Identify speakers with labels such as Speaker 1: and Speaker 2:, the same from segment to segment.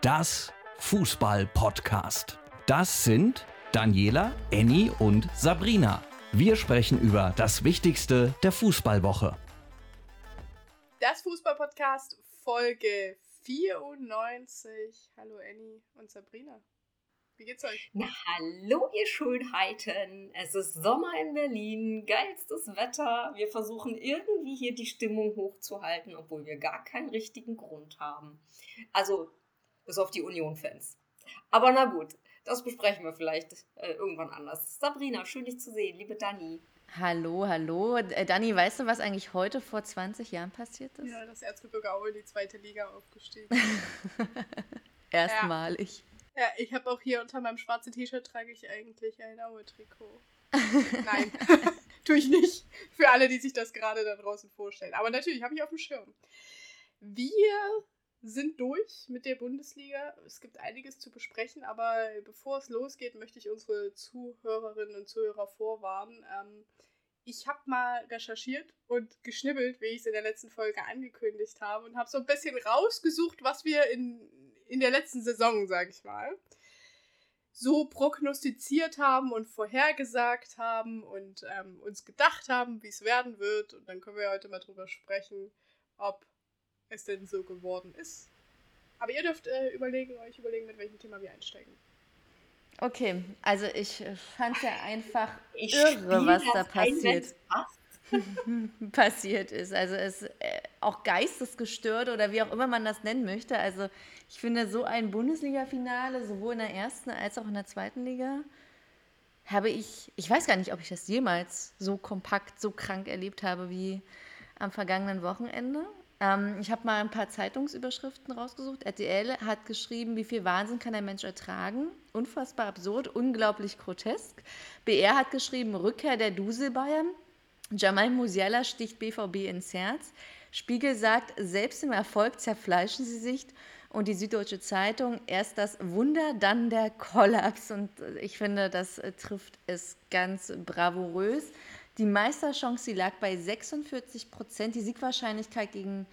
Speaker 1: das Fußball-Podcast. Das sind Daniela, Annie und Sabrina. Wir sprechen über das Wichtigste der Fußballwoche.
Speaker 2: Das Fußball-Podcast Folge 94. Hallo Annie und Sabrina. Wie geht's euch?
Speaker 3: Na, hallo, ihr Schönheiten. Es ist Sommer in Berlin, geilstes Wetter. Wir versuchen irgendwie hier die Stimmung hochzuhalten, obwohl wir gar keinen richtigen Grund haben. Also, bis auf die Union-Fans. Aber na gut, das besprechen wir vielleicht äh, irgendwann anders. Sabrina, schön dich zu sehen, liebe Dani.
Speaker 4: Hallo, hallo. Äh, Dani, weißt du, was eigentlich heute vor 20 Jahren passiert ist?
Speaker 2: Ja, das Erzgebirge Aue in die zweite Liga aufgestiegen.
Speaker 4: Erstmalig.
Speaker 2: Ja, ich habe auch hier unter meinem schwarzen T-Shirt trage ich eigentlich ein Aue-Trikot. Nein, tue ich nicht. Für alle, die sich das gerade da draußen vorstellen. Aber natürlich habe ich auf dem Schirm. Wir sind durch mit der Bundesliga. Es gibt einiges zu besprechen, aber bevor es losgeht, möchte ich unsere Zuhörerinnen und Zuhörer vorwarnen. Ähm, ich habe mal recherchiert und geschnibbelt, wie ich es in der letzten Folge angekündigt habe, und habe so ein bisschen rausgesucht, was wir in in der letzten Saison, sag ich mal, so prognostiziert haben und vorhergesagt haben und ähm, uns gedacht haben, wie es werden wird. Und dann können wir heute mal drüber sprechen, ob es denn so geworden ist. Aber ihr dürft äh, überlegen, euch überlegen, mit welchem Thema wir einsteigen.
Speaker 4: Okay, also ich fand es ja einfach ich irre, was da passiert. passiert ist. Also es äh, auch geistesgestört oder wie auch immer man das nennen möchte. Also ich finde so ein Bundesliga-Finale, sowohl in der ersten als auch in der zweiten Liga, habe ich, ich weiß gar nicht, ob ich das jemals so kompakt, so krank erlebt habe wie am vergangenen Wochenende. Ähm, ich habe mal ein paar Zeitungsüberschriften rausgesucht. RTL hat geschrieben, wie viel Wahnsinn kann ein Mensch ertragen? Unfassbar absurd, unglaublich grotesk. BR hat geschrieben, Rückkehr der Duselbayern. Jamal Musiala sticht BVB ins Herz. Spiegel sagt, selbst im Erfolg zerfleischen sie sich. Und die Süddeutsche Zeitung, erst das Wunder, dann der Kollaps. Und ich finde, das trifft es ganz bravourös. Die Meisterchance, die lag bei 46 Prozent. Die Siegwahrscheinlichkeit gegen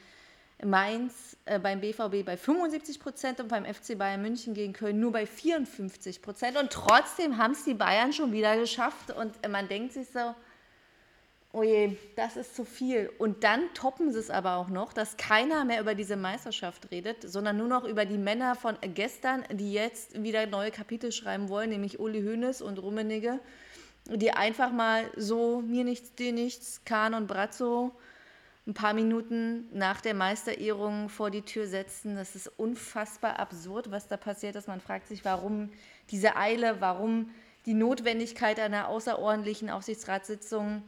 Speaker 4: Mainz äh, beim BVB bei 75 Prozent und beim FC Bayern München gegen Köln nur bei 54 Prozent. Und trotzdem haben es die Bayern schon wieder geschafft. Und man denkt sich so, oh je, das ist zu viel. Und dann toppen sie es aber auch noch, dass keiner mehr über diese Meisterschaft redet, sondern nur noch über die Männer von gestern, die jetzt wieder neue Kapitel schreiben wollen, nämlich Uli Hoeneß und Rummenigge, die einfach mal so mir nichts, dir nichts, Kahn und Brazzo ein paar Minuten nach der Meisterehrung vor die Tür setzen. Das ist unfassbar absurd, was da passiert ist. Man fragt sich, warum diese Eile, warum die Notwendigkeit einer außerordentlichen Aufsichtsratssitzung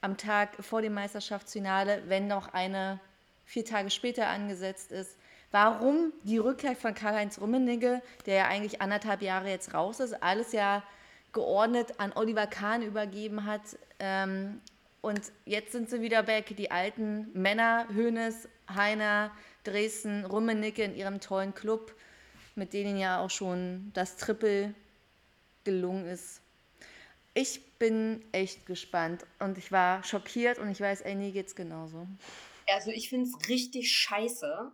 Speaker 4: am Tag vor dem Meisterschaftsfinale, wenn noch eine vier Tage später angesetzt ist. Warum die Rückkehr von Karl-Heinz Rummenigge, der ja eigentlich anderthalb Jahre jetzt raus ist, alles ja geordnet an Oliver Kahn übergeben hat. Ähm, und jetzt sind sie wieder weg, die alten Männer, Hönes, Heiner, Dresden, Rummenigge in ihrem tollen Club, mit denen ja auch schon das Triple gelungen ist. Ich bin echt gespannt und ich war schockiert und ich weiß, Annie geht's genauso.
Speaker 3: Also ich finde es richtig scheiße.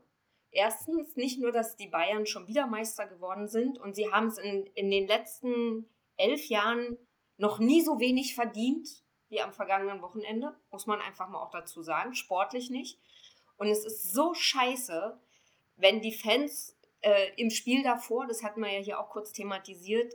Speaker 3: Erstens nicht nur, dass die Bayern schon wieder Meister geworden sind und sie haben es in, in den letzten elf Jahren noch nie so wenig verdient wie am vergangenen Wochenende, muss man einfach mal auch dazu sagen, sportlich nicht. Und es ist so scheiße, wenn die Fans äh, im Spiel davor, das hatten wir ja hier auch kurz thematisiert,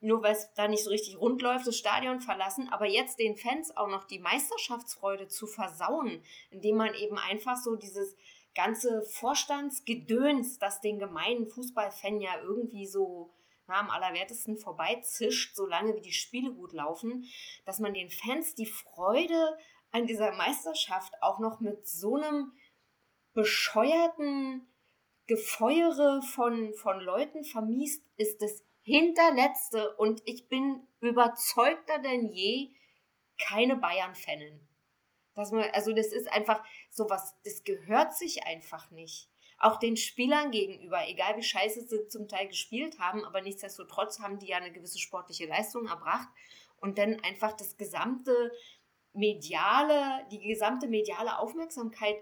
Speaker 3: nur weil es da nicht so richtig rund läuft, das Stadion verlassen, aber jetzt den Fans auch noch die Meisterschaftsfreude zu versauen, indem man eben einfach so dieses ganze Vorstandsgedöns, das den gemeinen Fußballfan ja irgendwie so na, am allerwertesten vorbeizischt, solange wie die Spiele gut laufen, dass man den Fans die Freude an dieser Meisterschaft auch noch mit so einem bescheuerten Gefeuere von, von Leuten vermiest, ist das hinterletzte und ich bin überzeugter denn je keine Bayern-Fanin. Dass man, also das ist einfach sowas, das gehört sich einfach nicht. Auch den Spielern gegenüber, egal wie scheiße sie zum Teil gespielt haben, aber nichtsdestotrotz haben die ja eine gewisse sportliche Leistung erbracht und dann einfach das gesamte mediale, die gesamte mediale Aufmerksamkeit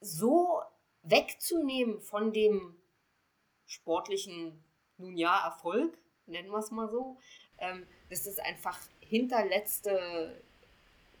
Speaker 3: so wegzunehmen von dem sportlichen, nun ja, Erfolg, nennen wir es mal so. Ähm, das ist einfach hinterletzte,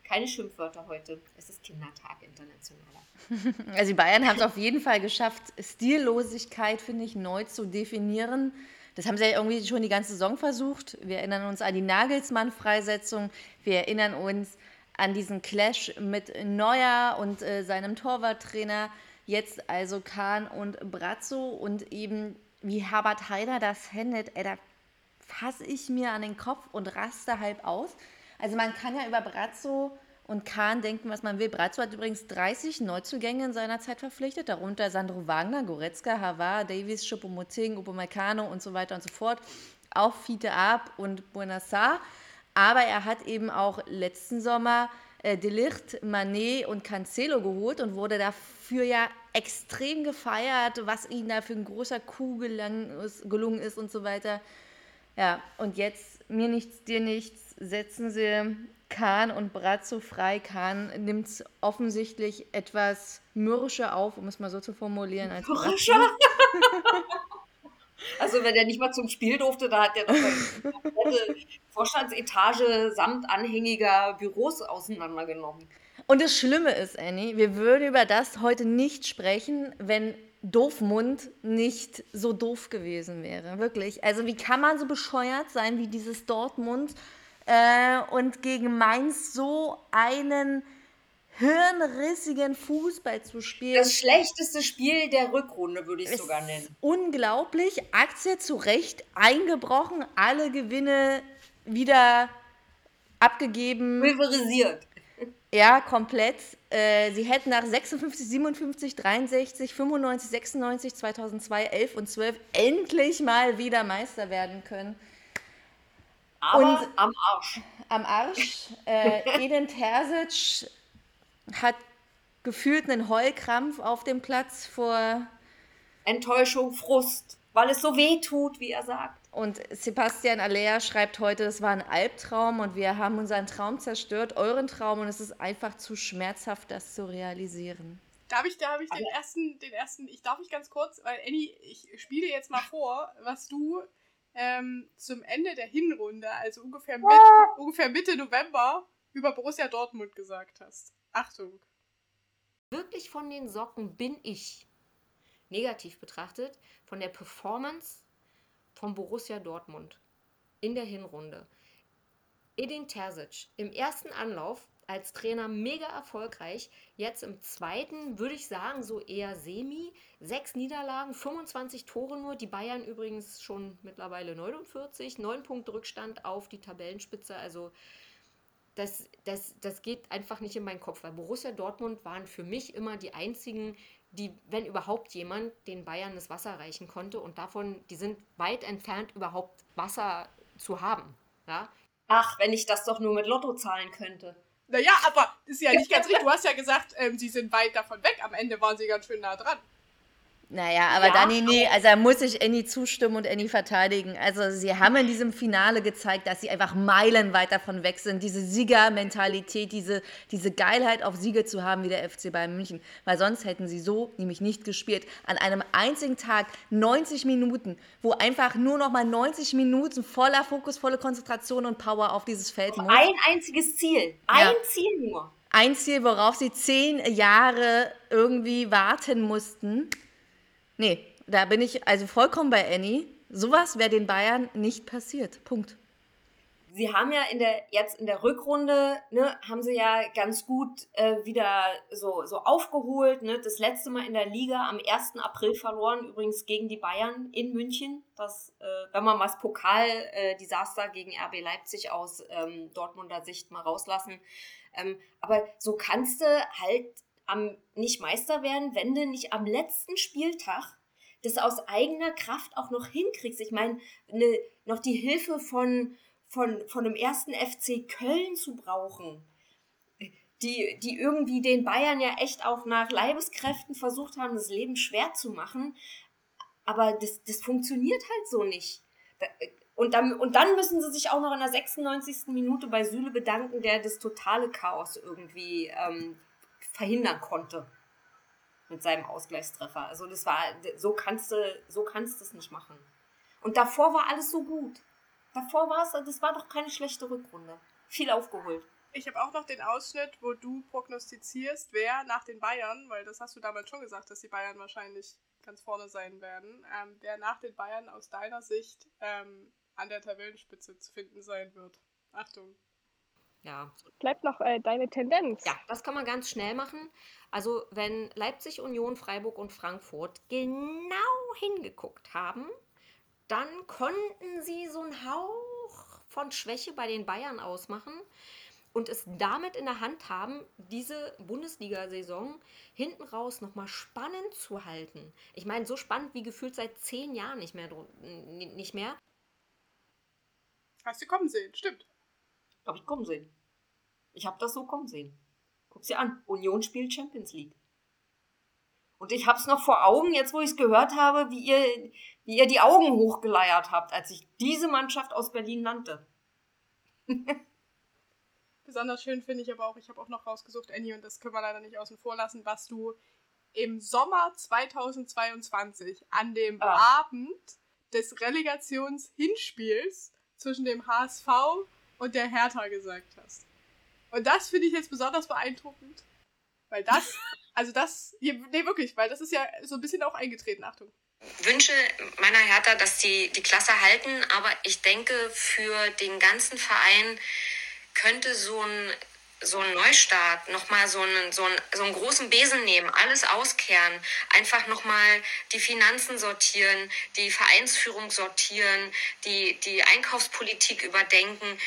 Speaker 3: keine Schimpfwörter heute. Es ist Kindertag internationaler.
Speaker 4: Also die Bayern haben es auf jeden Fall geschafft, Stillosigkeit, finde ich, neu zu definieren. Das haben sie ja irgendwie schon die ganze Saison versucht. Wir erinnern uns an die Nagelsmann-Freisetzung. Wir erinnern uns an diesen Clash mit Neuer und äh, seinem Torwarttrainer. Jetzt also Kahn und Brazzo und eben wie Herbert Heider das handelt, ey, da fasse ich mir an den Kopf und raste halb aus. Also man kann ja über Brazzo und Kahn denken, was man will. Brazzo hat übrigens 30 Neuzugänge in seiner Zeit verpflichtet, darunter Sandro Wagner, Goretzka, Havard, Davies, Choupo-Moting, Upamecano und so weiter und so fort. Auch Fiete Ab und Buenassar. Aber er hat eben auch letzten Sommer äh, Delicht, Manet und Cancelo geholt und wurde dafür ja extrem gefeiert, was ihm da für ein großer Coup gelungen ist und so weiter. Ja, und jetzt mir nichts, dir nichts, setzen sie Kahn und Brazzo frei. Kahn nimmt es offensichtlich etwas mürrischer auf, um es mal so zu formulieren. Als mürrischer?
Speaker 3: also wenn er nicht mal zum Spiel durfte, da hat er doch eine Vorstandsetage samt anhängiger Büros auseinandergenommen.
Speaker 4: Und das Schlimme ist, Annie, wir würden über das heute nicht sprechen, wenn Doofmund nicht so doof gewesen wäre. Wirklich. Also wie kann man so bescheuert sein wie dieses Dortmund äh, und gegen Mainz so einen hirnrissigen Fußball zu spielen.
Speaker 3: Das schlechteste Spiel der Rückrunde, würde ich es sogar nennen.
Speaker 4: Unglaublich. Aktie zu Recht eingebrochen, alle Gewinne wieder abgegeben.
Speaker 3: Pulverisiert.
Speaker 4: Ja, komplett. Äh, sie hätten nach 56, 57, 63, 95, 96, 2002, 11 und 12 endlich mal wieder Meister werden können.
Speaker 3: Aber und am Arsch.
Speaker 4: Am Arsch. Äh, Eden Terzic hat gefühlt einen Heulkrampf auf dem Platz vor
Speaker 3: Enttäuschung, Frust, weil es so weh tut, wie er sagt.
Speaker 4: Und Sebastian Aller schreibt heute, es war ein Albtraum und wir haben unseren Traum zerstört, euren Traum, und es ist einfach zu schmerzhaft, das zu realisieren.
Speaker 2: Darf ich, da habe ich den ersten, den ersten, ich darf mich ganz kurz, weil Annie, ich spiele jetzt mal vor, was du ähm, zum Ende der Hinrunde, also ungefähr, mit, ungefähr Mitte November, über Borussia Dortmund gesagt hast. Achtung.
Speaker 3: Wirklich von den Socken bin ich negativ betrachtet von der Performance von Borussia Dortmund in der Hinrunde. Edin Terzic im ersten Anlauf als Trainer mega erfolgreich. Jetzt im zweiten würde ich sagen, so eher semi. Sechs Niederlagen, 25 Tore nur. Die Bayern übrigens schon mittlerweile 49. Neun Punkte Rückstand auf die Tabellenspitze. Also das, das, das geht einfach nicht in meinen Kopf, weil Borussia Dortmund waren für mich immer die einzigen, die, wenn überhaupt jemand, den Bayern das Wasser reichen konnte und davon, die sind weit entfernt, überhaupt Wasser zu haben. Ja? Ach, wenn ich das doch nur mit Lotto zahlen könnte.
Speaker 2: Naja, aber das ist ja nicht ganz richtig. Du hast ja gesagt, ähm, sie sind weit davon weg. Am Ende waren sie ganz schön nah dran.
Speaker 4: Naja, aber ja, Dani, nee, also da muss ich Annie zustimmen und Annie verteidigen. Also sie haben in diesem Finale gezeigt, dass sie einfach meilenweit davon weg sind, diese Siegermentalität, diese, diese Geilheit auf Siege zu haben wie der FC Bayern München. Weil sonst hätten sie so nämlich nicht gespielt. An einem einzigen Tag 90 Minuten, wo einfach nur noch mal 90 Minuten voller Fokus, volle Konzentration und Power auf dieses Feld
Speaker 3: muss. Ein einziges Ziel. Ein ja. Ziel nur.
Speaker 4: Ein Ziel, worauf sie zehn Jahre irgendwie warten mussten. Nee, da bin ich also vollkommen bei Annie. Sowas wäre den Bayern nicht passiert. Punkt.
Speaker 3: Sie haben ja in der, jetzt in der Rückrunde, ne, haben sie ja ganz gut äh, wieder so, so aufgeholt. Ne? Das letzte Mal in der Liga am 1. April verloren, übrigens gegen die Bayern in München. Das, äh, wenn man mal das Pokal-Desaster äh, gegen RB Leipzig aus ähm, Dortmunder Sicht mal rauslassen. Ähm, aber so kannst du halt am, nicht Meister werden, wenn du nicht am letzten Spieltag das aus eigener Kraft auch noch hinkriegst. Ich meine, ne, noch die Hilfe von, von, von dem ersten FC Köln zu brauchen, die, die irgendwie den Bayern ja echt auch nach Leibeskräften versucht haben, das Leben schwer zu machen. Aber das, das funktioniert halt so nicht. Und dann, und dann müssen sie sich auch noch in der 96. Minute bei Süle bedanken, der das totale Chaos irgendwie ähm, verhindern konnte. mit seinem Ausgleichstreffer. Also das war, so kannst du, so kannst du es nicht machen. Und davor war alles so gut. Davor war es, das war doch keine schlechte Rückrunde. Viel aufgeholt.
Speaker 2: Ich habe auch noch den Ausschnitt, wo du prognostizierst, wer nach den Bayern, weil das hast du damals schon gesagt, dass die Bayern wahrscheinlich ganz vorne sein werden, ähm, wer nach den Bayern aus deiner Sicht ähm, an der Tabellenspitze zu finden sein wird. Achtung.
Speaker 3: Ja.
Speaker 5: Bleibt noch äh, deine Tendenz.
Speaker 3: Ja, das kann man ganz schnell machen. Also, wenn Leipzig, Union, Freiburg und Frankfurt genau hingeguckt haben, dann konnten sie so einen Hauch von Schwäche bei den Bayern ausmachen und es damit in der Hand haben, diese Bundesliga-Saison hinten raus nochmal spannend zu halten. Ich meine, so spannend wie gefühlt seit zehn Jahren nicht mehr. Nicht mehr.
Speaker 2: Hast du kommen sehen, stimmt.
Speaker 3: Habe ich kommen sehen. Ich habe das so kommen sehen. Guck sie an. Union spielt Champions League. Und ich habe es noch vor Augen, jetzt wo ich es gehört habe, wie ihr, wie ihr die Augen hochgeleiert habt, als ich diese Mannschaft aus Berlin nannte.
Speaker 2: Besonders schön finde ich aber auch, ich habe auch noch rausgesucht, Annie, und das können wir leider nicht außen vor lassen, was du im Sommer 2022 an dem ah. Abend des Relegationshinspiels zwischen dem HSV und der Hertha gesagt hast. Und das finde ich jetzt besonders beeindruckend, weil das Also das, nee, wirklich, weil das ist ja so ein bisschen auch eingetreten, Achtung.
Speaker 6: Wünsche meiner Hertha, dass sie die Klasse halten, aber ich denke, für den ganzen Verein könnte so ein, so ein Neustart, nochmal so einen, so, einen, so einen großen Besen nehmen, alles auskehren, einfach nochmal die Finanzen sortieren, die Vereinsführung sortieren, die, die Einkaufspolitik überdenken,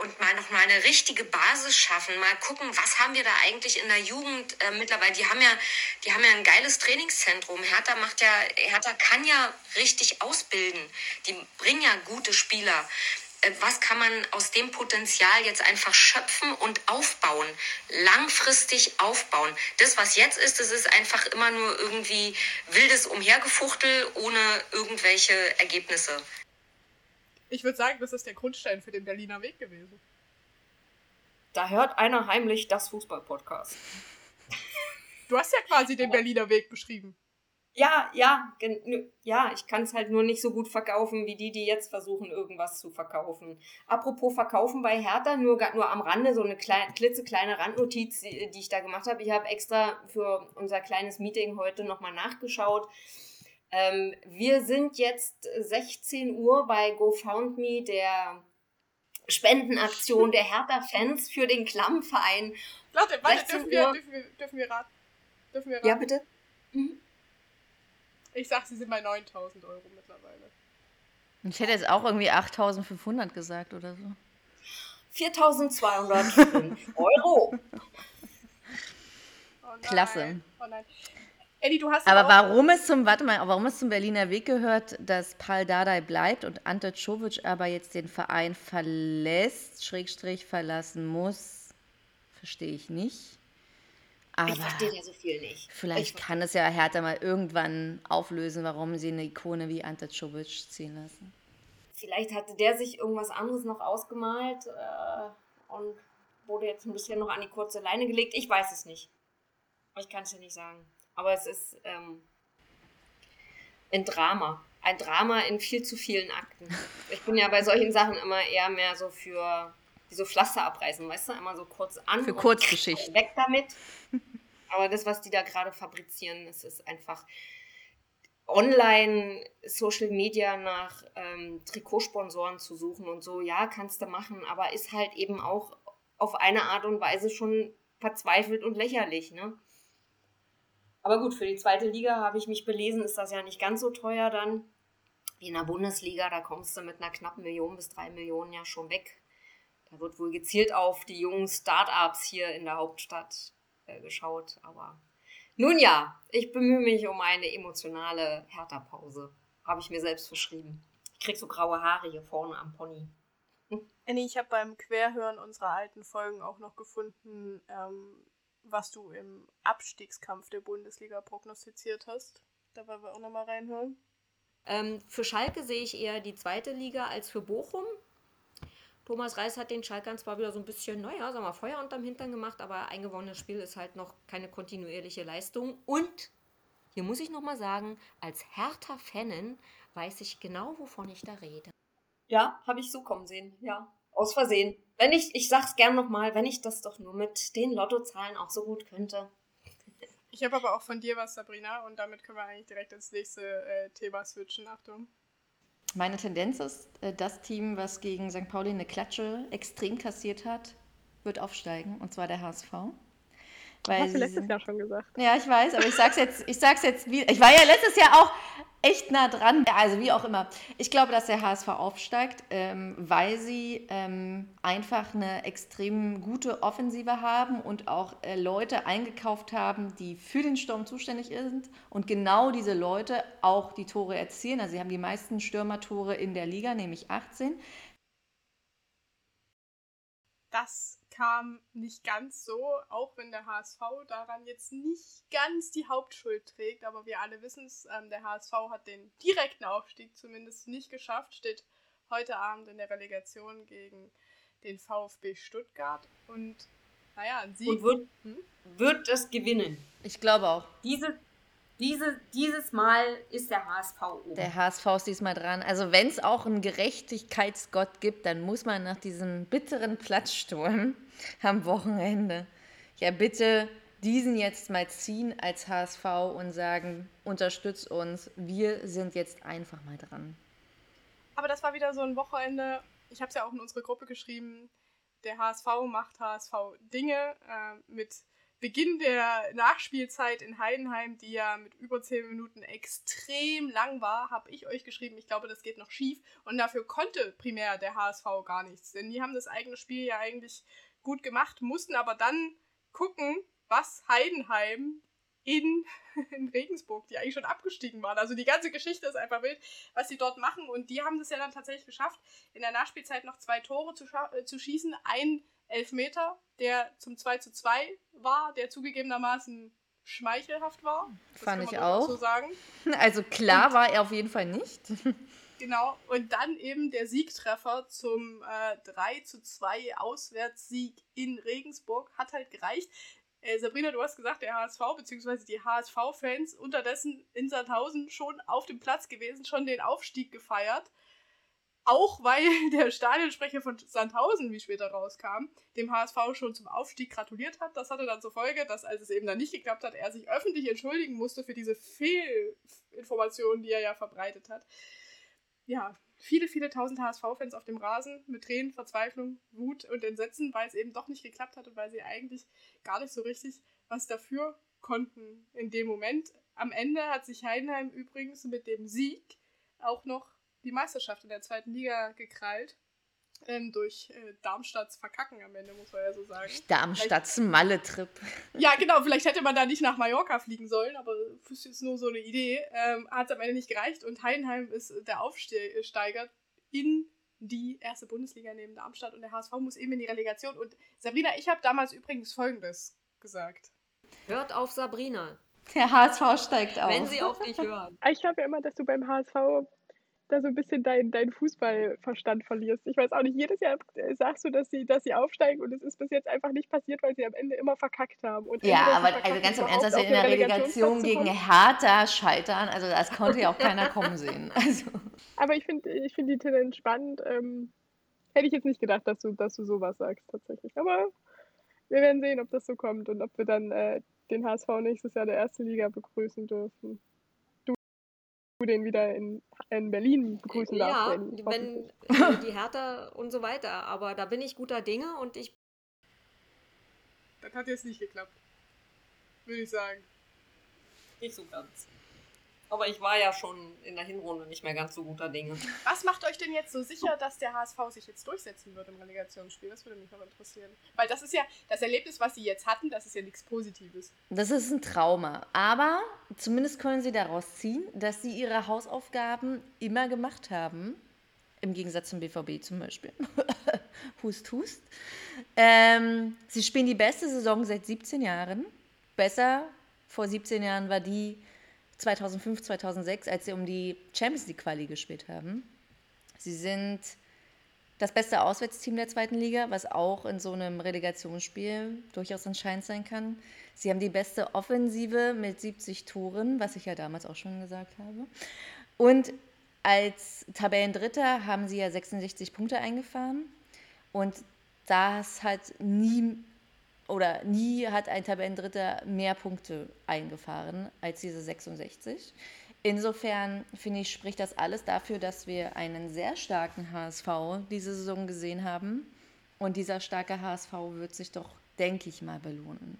Speaker 6: und mal noch mal eine richtige Basis schaffen, mal gucken, was haben wir da eigentlich in der Jugend äh, mittlerweile. Die haben ja, die haben ja ein geiles Trainingszentrum. Hertha macht ja, Hertha kann ja richtig ausbilden. Die bringen ja gute Spieler. Äh, was kann man aus dem Potenzial jetzt einfach schöpfen und aufbauen, langfristig aufbauen. Das, was jetzt ist, das ist einfach immer nur irgendwie wildes Umhergefuchtel ohne irgendwelche Ergebnisse.
Speaker 2: Ich würde sagen, das ist der Grundstein für den Berliner Weg gewesen.
Speaker 3: Da hört einer heimlich das Fußball-Podcast.
Speaker 2: Du hast ja quasi den Berliner Weg beschrieben.
Speaker 3: Ja, ja, ja, ich kann es halt nur nicht so gut verkaufen, wie die, die jetzt versuchen, irgendwas zu verkaufen. Apropos Verkaufen bei Hertha, nur, nur am Rande, so eine kleine, klitzekleine Randnotiz, die, die ich da gemacht habe. Ich habe extra für unser kleines Meeting heute nochmal nachgeschaut. Ähm, wir sind jetzt 16 Uhr bei GoFoundMe, der Spendenaktion der Hertha-Fans für den Klammverein.
Speaker 2: Warte, warte, dürfen wir, dürfen, wir, dürfen wir raten? Dürfen wir raten?
Speaker 3: Ja, bitte. Mhm.
Speaker 2: Ich sag, sie sind bei 9000 Euro mittlerweile.
Speaker 4: Ich hätte jetzt auch irgendwie 8500 gesagt oder so.
Speaker 3: 4205 Euro.
Speaker 2: Oh
Speaker 4: Klasse.
Speaker 2: Oh nein. Eddie, du hast
Speaker 4: Aber warum es zum, warte mal, warum es zum Berliner Weg gehört, dass Paul Dardai bleibt und Ante Czovic aber jetzt den Verein verlässt, Schrägstrich verlassen muss, verstehe ich nicht.
Speaker 3: Aber ich verstehe da so viel nicht.
Speaker 4: Vielleicht kann es ja Hertha mal irgendwann auflösen, warum sie eine Ikone wie Ante Czovic ziehen lassen.
Speaker 3: Vielleicht hatte der sich irgendwas anderes noch ausgemalt äh, und wurde jetzt ein bisschen noch an die kurze Leine gelegt. Ich weiß es nicht. Ich kann es dir nicht sagen. Aber es ist ähm, ein Drama. Ein Drama in viel zu vielen Akten. Ich bin ja bei solchen Sachen immer eher mehr so für die so Pflaster abreißen, weißt du? Einmal so kurz an.
Speaker 4: Für Kurzgeschichten.
Speaker 3: Weg damit. Aber das, was die da gerade fabrizieren, das ist einfach online Social Media nach ähm, Trikotsponsoren zu suchen und so, ja, kannst du machen, aber ist halt eben auch auf eine Art und Weise schon verzweifelt und lächerlich, ne? Aber gut, für die zweite Liga habe ich mich belesen, ist das ja nicht ganz so teuer dann. Wie in der Bundesliga, da kommst du mit einer knappen Million bis drei Millionen ja schon weg. Da wird wohl gezielt auf die jungen Start-ups hier in der Hauptstadt äh, geschaut. Aber nun ja, ich bemühe mich um eine emotionale Hertha-Pause. Habe ich mir selbst verschrieben. Ich krieg so graue Haare hier vorne am Pony.
Speaker 2: Annie, ich habe beim Querhören unserer alten Folgen auch noch gefunden, ähm, was du im Abstiegskampf der Bundesliga prognostiziert hast. Da wollen wir auch nochmal reinhören.
Speaker 3: Ähm, für Schalke sehe ich eher die zweite Liga als für Bochum. Thomas Reis hat den Schalkern zwar wieder so ein bisschen, naja, sagen wir, Feuer unterm Hintern gemacht, aber ein gewonnenes Spiel ist halt noch keine kontinuierliche Leistung. Und hier muss ich nochmal sagen, als härter Fanin weiß ich genau, wovon ich da rede. Ja, habe ich so kommen sehen, ja. Aus Versehen. Wenn ich, ich sag's gern nochmal, wenn ich das doch nur mit den Lottozahlen auch so gut könnte.
Speaker 2: Ich habe aber auch von dir was, Sabrina, und damit können wir eigentlich direkt ins nächste äh, Thema switchen. Achtung.
Speaker 4: Meine Tendenz ist, äh, das Team, was gegen St. Pauli eine Klatsche extrem kassiert hat, wird aufsteigen, und zwar der HSV.
Speaker 5: Weil Hast du letztes Jahr schon gesagt.
Speaker 4: Ja, ich weiß, aber ich sag's jetzt, ich sag's jetzt wie. Ich war ja letztes Jahr auch echt nah dran. Also wie auch immer. Ich glaube, dass der HSV aufsteigt, ähm, weil sie ähm, einfach eine extrem gute Offensive haben und auch äh, Leute eingekauft haben, die für den Sturm zuständig sind und genau diese Leute auch die Tore erzielen. Also sie haben die meisten Stürmertore in der Liga, nämlich 18.
Speaker 2: Das kam nicht ganz so, auch wenn der HSV daran jetzt nicht ganz die Hauptschuld trägt. Aber wir alle wissen es, ähm, der HSV hat den direkten Aufstieg zumindest nicht geschafft, steht heute Abend in der Relegation gegen den VfB Stuttgart. Und naja, ein Sieg.
Speaker 3: Und wird, hm? wird es gewinnen.
Speaker 4: Ich glaube auch.
Speaker 3: Diese diese, dieses Mal ist der HSV oben.
Speaker 4: Der HSV ist diesmal dran. Also wenn es auch einen Gerechtigkeitsgott gibt, dann muss man nach diesem bitteren Platzsturm am Wochenende ja bitte diesen jetzt mal ziehen als HSV und sagen, unterstützt uns, wir sind jetzt einfach mal dran.
Speaker 2: Aber das war wieder so ein Wochenende, ich habe es ja auch in unsere Gruppe geschrieben, der HSV macht HSV Dinge äh, mit Beginn der Nachspielzeit in Heidenheim, die ja mit über 10 Minuten extrem lang war, habe ich euch geschrieben, ich glaube, das geht noch schief. Und dafür konnte primär der HSV gar nichts. Denn die haben das eigene Spiel ja eigentlich gut gemacht, mussten aber dann gucken, was Heidenheim in, in Regensburg, die eigentlich schon abgestiegen waren. Also die ganze Geschichte ist einfach wild, was sie dort machen. Und die haben es ja dann tatsächlich geschafft, in der Nachspielzeit noch zwei Tore zu, äh, zu schießen. Ein Elfmeter, der zum 2 zu 2 war, der zugegebenermaßen schmeichelhaft war.
Speaker 4: Das Fand ich auch. So sagen. Also klar und, war er auf jeden Fall nicht.
Speaker 2: Genau, und dann eben der Siegtreffer zum äh, 3 zu 2 Auswärtssieg in Regensburg hat halt gereicht. Äh, Sabrina, du hast gesagt, der HSV bzw. die HSV-Fans unterdessen in Sandhausen schon auf dem Platz gewesen, schon den Aufstieg gefeiert. Auch weil der Stadionsprecher von Sandhausen, wie später rauskam, dem HSV schon zum Aufstieg gratuliert hat. Das hatte dann zur Folge, dass als es eben dann nicht geklappt hat, er sich öffentlich entschuldigen musste für diese Fehlinformationen, die er ja verbreitet hat. Ja, viele, viele tausend HSV-Fans auf dem Rasen mit Tränen, Verzweiflung, Wut und Entsetzen, weil es eben doch nicht geklappt hat und weil sie eigentlich gar nicht so richtig was dafür konnten in dem Moment. Am Ende hat sich Heidenheim übrigens mit dem Sieg auch noch die Meisterschaft in der zweiten Liga gekrallt. Ähm, durch äh, Darmstadts Verkacken am Ende, muss man ja so sagen.
Speaker 4: Darmstadts Malle-Trip.
Speaker 2: Ja, genau, vielleicht hätte man da nicht nach Mallorca fliegen sollen, aber das ist nur so eine Idee. Ähm, Hat es am Ende nicht gereicht und Heidenheim ist der Aufsteiger in die erste Bundesliga neben Darmstadt und der HSV muss eben in die Relegation. Und Sabrina, ich habe damals übrigens Folgendes gesagt.
Speaker 3: Hört auf Sabrina.
Speaker 4: Der HSV steigt auf.
Speaker 3: Wenn sie auf dich hören.
Speaker 5: Ich glaube ja immer, dass du beim HSV da so ein bisschen deinen dein Fußballverstand verlierst. Ich weiß auch nicht, jedes Jahr sagst du, dass sie, dass sie aufsteigen und es ist bis jetzt einfach nicht passiert, weil sie am Ende immer verkackt haben. Und
Speaker 4: ja, aber also ganz im Ernst, dass sie in der Relegation gegen Hertha scheitern, also das konnte ja auch keiner kommen sehen. Also.
Speaker 5: Aber ich finde ich find die Tendenz spannend. Ähm, hätte ich jetzt nicht gedacht, dass du, dass du sowas sagst tatsächlich. Aber wir werden sehen, ob das so kommt und ob wir dann äh, den HSV nächstes Jahr der ersten Liga begrüßen dürfen den wieder in, in Berlin begrüßen
Speaker 3: darf.
Speaker 5: Ja,
Speaker 3: wenn äh, die Hertha und so weiter. Aber da bin ich guter Dinge und ich.
Speaker 2: Das hat jetzt nicht geklappt. Würde ich sagen.
Speaker 3: Nicht so ganz. Aber ich war ja schon in der Hinrunde nicht mehr ganz so guter Dinge.
Speaker 2: Was macht euch denn jetzt so sicher, dass der HSV sich jetzt durchsetzen wird im Relegationsspiel? Das würde mich noch interessieren. Weil das ist ja das Erlebnis, was sie jetzt hatten, das ist ja nichts Positives.
Speaker 4: Das ist ein Trauma. Aber zumindest können sie daraus ziehen, dass sie ihre Hausaufgaben immer gemacht haben. Im Gegensatz zum BVB zum Beispiel. hust, hust. Ähm, sie spielen die beste Saison seit 17 Jahren. Besser vor 17 Jahren war die 2005, 2006, als sie um die Champions League Quali gespielt haben. Sie sind das beste Auswärtsteam der zweiten Liga, was auch in so einem Relegationsspiel durchaus entscheidend sein kann. Sie haben die beste Offensive mit 70 Toren, was ich ja damals auch schon gesagt habe. Und als Tabellendritter haben sie ja 66 Punkte eingefahren. Und das hat nie oder nie hat ein Tabellendritter mehr Punkte eingefahren als diese 66. Insofern finde ich, spricht das alles dafür, dass wir einen sehr starken HSV diese Saison gesehen haben. Und dieser starke HSV wird sich doch, denke ich mal, belohnen.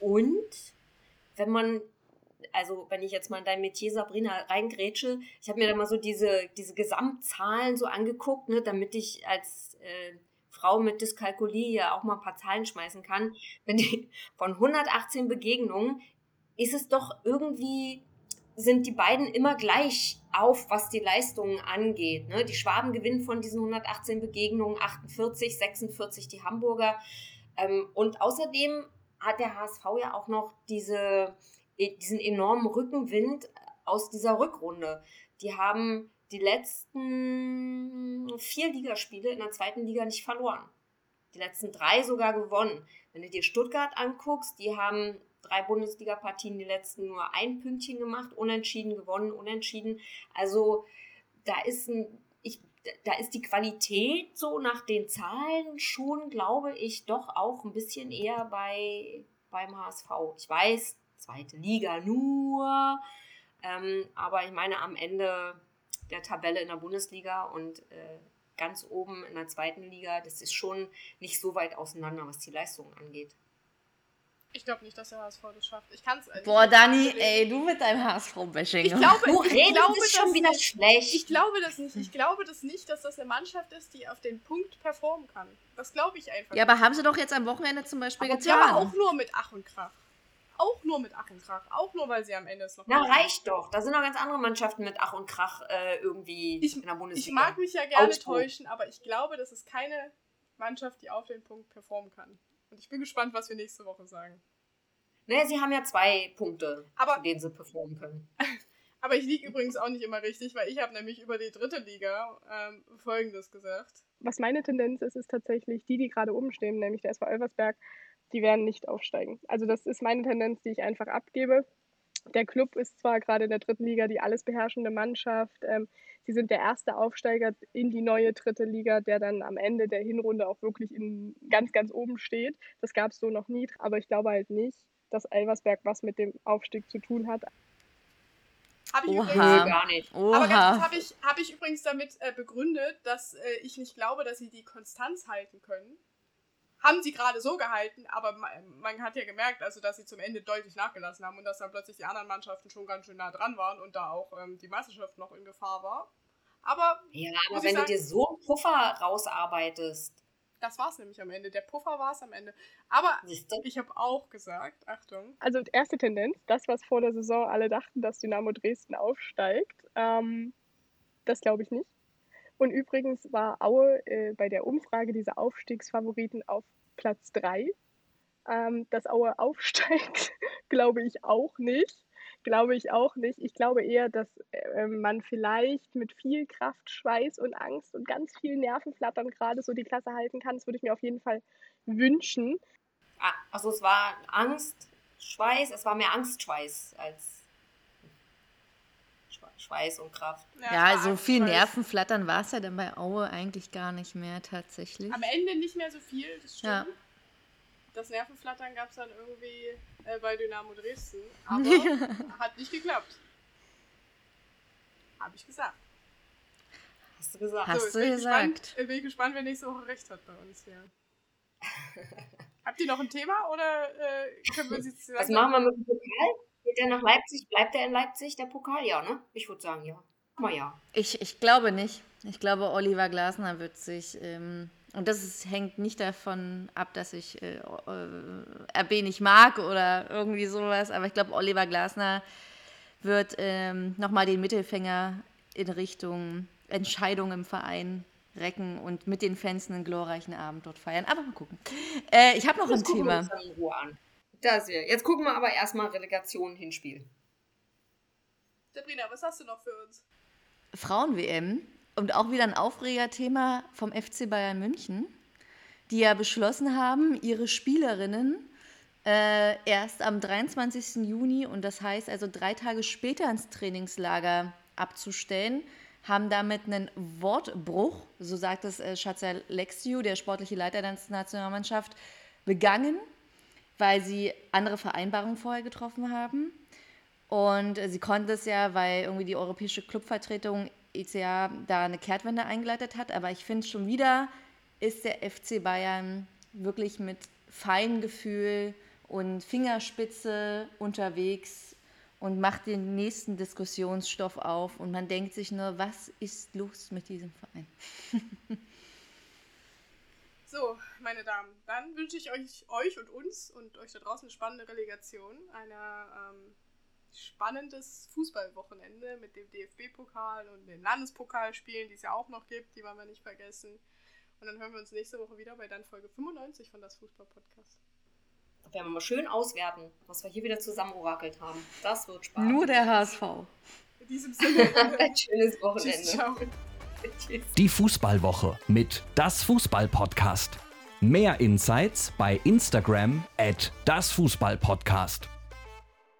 Speaker 3: Und wenn man, also wenn ich jetzt mal in dein Metier, Sabrina, reingrätsche, ich habe mir da mal so diese, diese Gesamtzahlen so angeguckt, ne, damit ich als äh, Frau mit Dyskalkulie ja auch mal ein paar Zahlen schmeißen kann. Wenn die, von 118 Begegnungen ist es doch irgendwie sind die beiden immer gleich auf, was die Leistungen angeht. Ne? Die Schwaben gewinnen von diesen 118 Begegnungen 48, 46 die Hamburger. Ähm, und außerdem hat der HSV ja auch noch diese, e, diesen enormen Rückenwind aus dieser Rückrunde. Die haben die letzten vier Ligaspiele in der zweiten Liga nicht verloren. Die letzten drei sogar gewonnen. Wenn du dir Stuttgart anguckst, die haben drei Bundesliga-Partien die letzten nur ein Pünktchen gemacht, unentschieden gewonnen, unentschieden. Also da ist ein, ich, da ist die Qualität so nach den Zahlen schon, glaube ich, doch auch ein bisschen eher bei beim HSV. Ich weiß, zweite Liga nur, ähm, aber ich meine am Ende der Tabelle in der Bundesliga und äh, ganz oben in der zweiten Liga, das ist schon nicht so weit auseinander, was die Leistung angeht.
Speaker 2: Ich glaube nicht, dass der HSV das schafft. Ich kann es
Speaker 4: Boah, Dani, ey, du mit deinem HSV-Bashing.
Speaker 2: Ich glaube,
Speaker 3: du
Speaker 2: ich
Speaker 3: redest
Speaker 2: glaube
Speaker 3: ist schon wieder
Speaker 2: nicht.
Speaker 3: schlecht.
Speaker 2: Ich glaube das nicht. Ich glaube das nicht, dass das eine Mannschaft ist, die auf den Punkt performen kann. Das glaube ich einfach.
Speaker 4: Ja, aber haben sie doch jetzt am Wochenende zum Beispiel
Speaker 2: aber,
Speaker 4: getan.
Speaker 2: Ja, aber auch nur mit Ach und Krach. Auch nur mit Ach und Krach. Auch nur, weil sie am Ende es noch.
Speaker 3: Na, reicht doch. Da sind noch ganz andere Mannschaften mit Ach und Krach äh, irgendwie
Speaker 2: ich,
Speaker 3: in der Bundesliga.
Speaker 2: Ich mag mich ja gerne
Speaker 3: Augsburg.
Speaker 2: täuschen, aber ich glaube, das ist keine Mannschaft, die auf den Punkt performen kann. Und ich bin gespannt, was wir nächste Woche sagen.
Speaker 3: Naja, sie haben ja zwei Punkte,
Speaker 2: Aber-
Speaker 3: zu denen sie performen können.
Speaker 2: Aber ich liege übrigens auch nicht immer richtig, weil ich habe nämlich über die dritte Liga ähm, Folgendes gesagt.
Speaker 5: Was meine Tendenz ist, ist tatsächlich die, die gerade oben stehen, nämlich der SV Elversberg, die werden nicht aufsteigen. Also das ist meine Tendenz, die ich einfach abgebe. Der Club ist zwar gerade in der dritten Liga die alles beherrschende Mannschaft. Ähm, sie sind der erste Aufsteiger in die neue dritte Liga, der dann am Ende der Hinrunde auch wirklich in ganz, ganz oben steht. Das gab es so noch nie, aber ich glaube halt nicht, dass Elversberg was mit dem Aufstieg zu tun hat.
Speaker 2: Habe ich
Speaker 4: Oha.
Speaker 2: übrigens
Speaker 3: gar nicht.
Speaker 2: Aber ganz kurz
Speaker 4: Oha.
Speaker 2: habe ich, hab ich übrigens damit äh, begründet, dass äh, ich nicht glaube, dass sie die Konstanz halten können. Haben sie gerade so gehalten, aber man, man hat ja gemerkt, also dass sie zum Ende deutlich nachgelassen haben und dass dann plötzlich die anderen Mannschaften schon ganz schön nah dran waren und da auch ähm, die Meisterschaft noch in Gefahr war. Aber
Speaker 3: Ja, aber wenn du
Speaker 2: sagen-
Speaker 3: dir so einen Puffer rausarbeitest,
Speaker 2: das war es nämlich am Ende. Der Puffer war es am Ende. Aber
Speaker 3: du,
Speaker 2: ich habe auch gesagt, Achtung,
Speaker 5: Also erste Tendenz, das, was vor der Saison alle dachten, dass Dynamo Dresden aufsteigt, ähm, das glaube ich nicht. Und übrigens war Aue äh, bei der Umfrage dieser Aufstiegsfavoriten auf Platz 3. Ähm, dass Aue aufsteigt, glaube ich auch nicht. Glaube ich auch nicht. Ich glaube eher, dass äh, man vielleicht mit viel Kraft, Schweiß und Angst und ganz viel Nervenflattern gerade so die Klasse halten kann. Das würde ich mir auf jeden Fall wünschen.
Speaker 3: ah, also es war Angst, Schweiß, es war mehr Angstschweiß als Schweiß und Kraft.
Speaker 4: Ja,
Speaker 2: war
Speaker 4: so viel Nervenflattern war es ja dann bei Aue eigentlich gar nicht mehr tatsächlich.
Speaker 2: Am Ende nicht mehr so viel, das stimmt.
Speaker 4: Ja.
Speaker 2: Das Nervenflattern gab es dann irgendwie äh, bei Dynamo Dresden, aber hat nicht geklappt. Habe ich gesagt.
Speaker 3: Hast du gesagt?
Speaker 4: Hast
Speaker 2: jetzt
Speaker 4: du
Speaker 2: bin ich
Speaker 4: gesagt.
Speaker 2: Gespannt, äh, bin ich gespannt, wer nächste Woche recht hat bei uns hier. Habt ihr noch ein Thema oder äh, können wir uns jetzt
Speaker 3: Was machen wir mit dem Pokal? Geht der nach Leipzig? Bleibt der in Leipzig? Der Pokal, ja, ne? Ich würde sagen, ja. Mal ja.
Speaker 4: Ich, ich glaube nicht. Ich glaube, Oliver Glasner wird sich, ähm, und das ist, hängt nicht davon ab, dass ich äh, äh, RB nicht mag oder irgendwie sowas, aber ich glaube, Oliver Glasner wird ähm, nochmal den Mittelfinger in Richtung Entscheidung im Verein recken und mit den Fans einen glorreichen Abend dort feiern. Aber mal gucken. Äh, ich habe noch ein
Speaker 3: Das wir
Speaker 4: Thema.
Speaker 3: An. Das wir. Jetzt gucken wir aber erstmal Relegation Hinspiel.
Speaker 2: Sabrina, was hast du noch für uns?
Speaker 4: Frauen-WM und auch wieder ein Aufregerthema vom FC Bayern München, die ja beschlossen haben, ihre Spielerinnen äh, erst am 23. Juni und das heißt also drei Tage später ins Trainingslager abzustellen, haben damit einen Wortbruch, so sagt es äh, Schatzer Lexiu, der sportliche Leiter der Nationalmannschaft, begangen, weil sie andere Vereinbarungen vorher getroffen haben. Und äh, sie konnten es ja, weil irgendwie die europäische Clubvertretung ECA da eine Kehrtwende eingeleitet hat. Aber ich finde schon wieder ist der FC Bayern wirklich mit Feingefühl und Fingerspitze unterwegs und macht den nächsten Diskussionsstoff auf und man denkt sich nur, was ist los mit diesem Verein?
Speaker 2: so, meine Damen, dann wünsche ich euch, euch und uns und euch da draußen eine spannende Relegation, ein ähm, spannendes Fußballwochenende mit dem DFB-Pokal und den Landespokalspielen, die es ja auch noch gibt, die wollen wir nicht vergessen. Und dann hören wir uns nächste Woche wieder bei dann Folge 95 von das Fußball-Podcast
Speaker 3: werden wir mal schön auswerten, was wir hier wieder zusammen orakelt haben. Das wird spannend.
Speaker 4: Nur der HSV.
Speaker 2: In diesem Sinne.
Speaker 3: Ein schönes Wochenende.
Speaker 1: Tschüss, Die Fußballwoche mit Das Fußball-Podcast. Mehr Insights bei Instagram at das Fußball-Podcast.